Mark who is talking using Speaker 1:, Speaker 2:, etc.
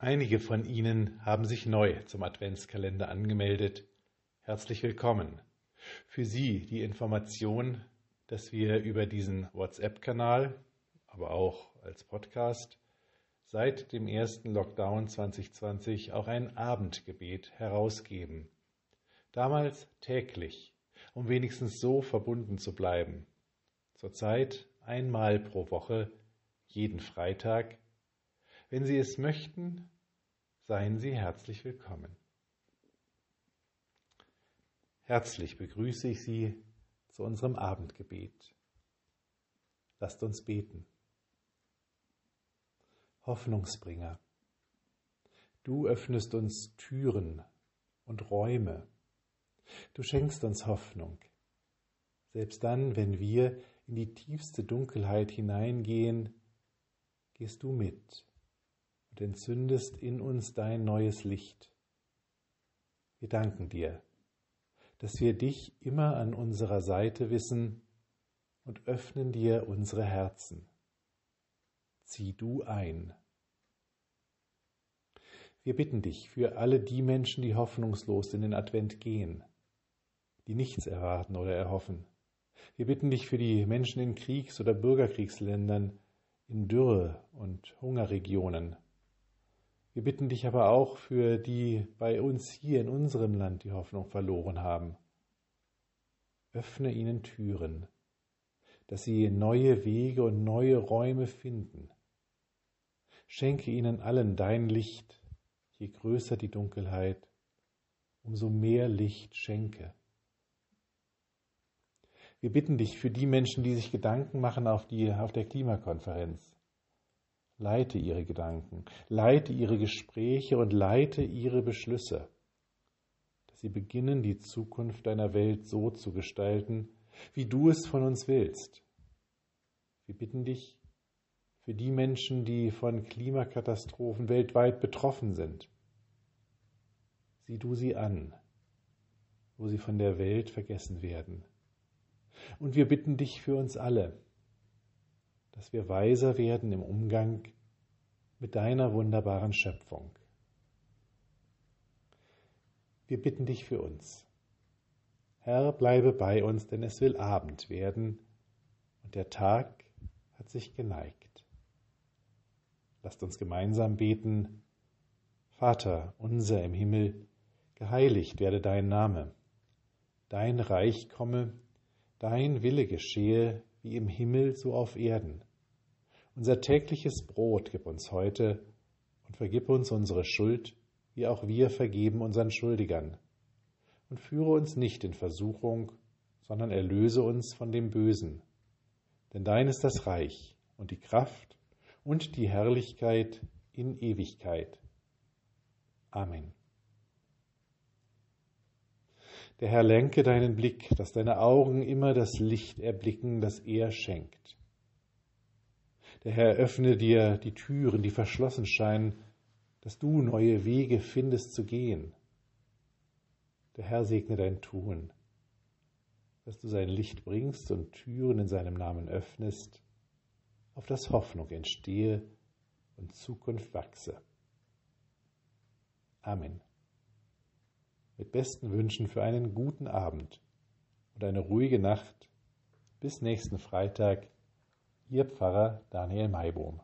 Speaker 1: Einige von Ihnen haben sich neu zum Adventskalender angemeldet. Herzlich willkommen. Für Sie die Information, dass wir über diesen WhatsApp-Kanal, aber auch als Podcast, seit dem ersten Lockdown 2020 auch ein Abendgebet herausgeben. Damals täglich, um wenigstens so verbunden zu bleiben. Zurzeit einmal pro Woche, jeden Freitag wenn Sie es möchten, seien Sie herzlich willkommen. Herzlich begrüße ich Sie zu unserem Abendgebet. Lasst uns beten. Hoffnungsbringer, du öffnest uns Türen und Räume. Du schenkst uns Hoffnung. Selbst dann, wenn wir in die tiefste Dunkelheit hineingehen, gehst du mit und entzündest in uns dein neues Licht. Wir danken dir, dass wir dich immer an unserer Seite wissen und öffnen dir unsere Herzen. Zieh du ein. Wir bitten dich für alle die Menschen, die hoffnungslos in den Advent gehen, die nichts erwarten oder erhoffen. Wir bitten dich für die Menschen in Kriegs- oder Bürgerkriegsländern, in Dürre- und Hungerregionen, wir bitten dich aber auch für die bei uns hier in unserem Land die Hoffnung verloren haben. Öffne ihnen Türen, dass sie neue Wege und neue Räume finden. Schenke ihnen allen dein Licht, je größer die Dunkelheit, umso mehr Licht schenke. Wir bitten dich für die Menschen, die sich Gedanken machen auf, die, auf der Klimakonferenz. Leite ihre Gedanken, leite ihre Gespräche und leite ihre Beschlüsse, dass sie beginnen, die Zukunft deiner Welt so zu gestalten, wie du es von uns willst. Wir bitten dich für die Menschen, die von Klimakatastrophen weltweit betroffen sind. Sieh du sie an, wo sie von der Welt vergessen werden. Und wir bitten dich für uns alle, dass wir weiser werden im Umgang mit deiner wunderbaren Schöpfung. Wir bitten dich für uns. Herr, bleibe bei uns, denn es will Abend werden und der Tag hat sich geneigt. Lasst uns gemeinsam beten. Vater unser im Himmel, geheiligt werde dein Name. Dein Reich komme, dein Wille geschehe, wie im Himmel so auf Erden. Unser tägliches Brot gib uns heute und vergib uns unsere Schuld, wie auch wir vergeben unseren Schuldigern. Und führe uns nicht in Versuchung, sondern erlöse uns von dem Bösen. Denn dein ist das Reich und die Kraft und die Herrlichkeit in Ewigkeit. Amen. Der Herr lenke deinen Blick, dass deine Augen immer das Licht erblicken, das er schenkt. Der Herr öffne dir die Türen, die verschlossen scheinen, dass du neue Wege findest zu gehen. Der Herr segne dein Tun, dass du sein Licht bringst und Türen in seinem Namen öffnest, auf das Hoffnung entstehe und Zukunft wachse. Amen. Mit besten Wünschen für einen guten Abend und eine ruhige Nacht. Bis nächsten Freitag Ihr Pfarrer Daniel Maibohm.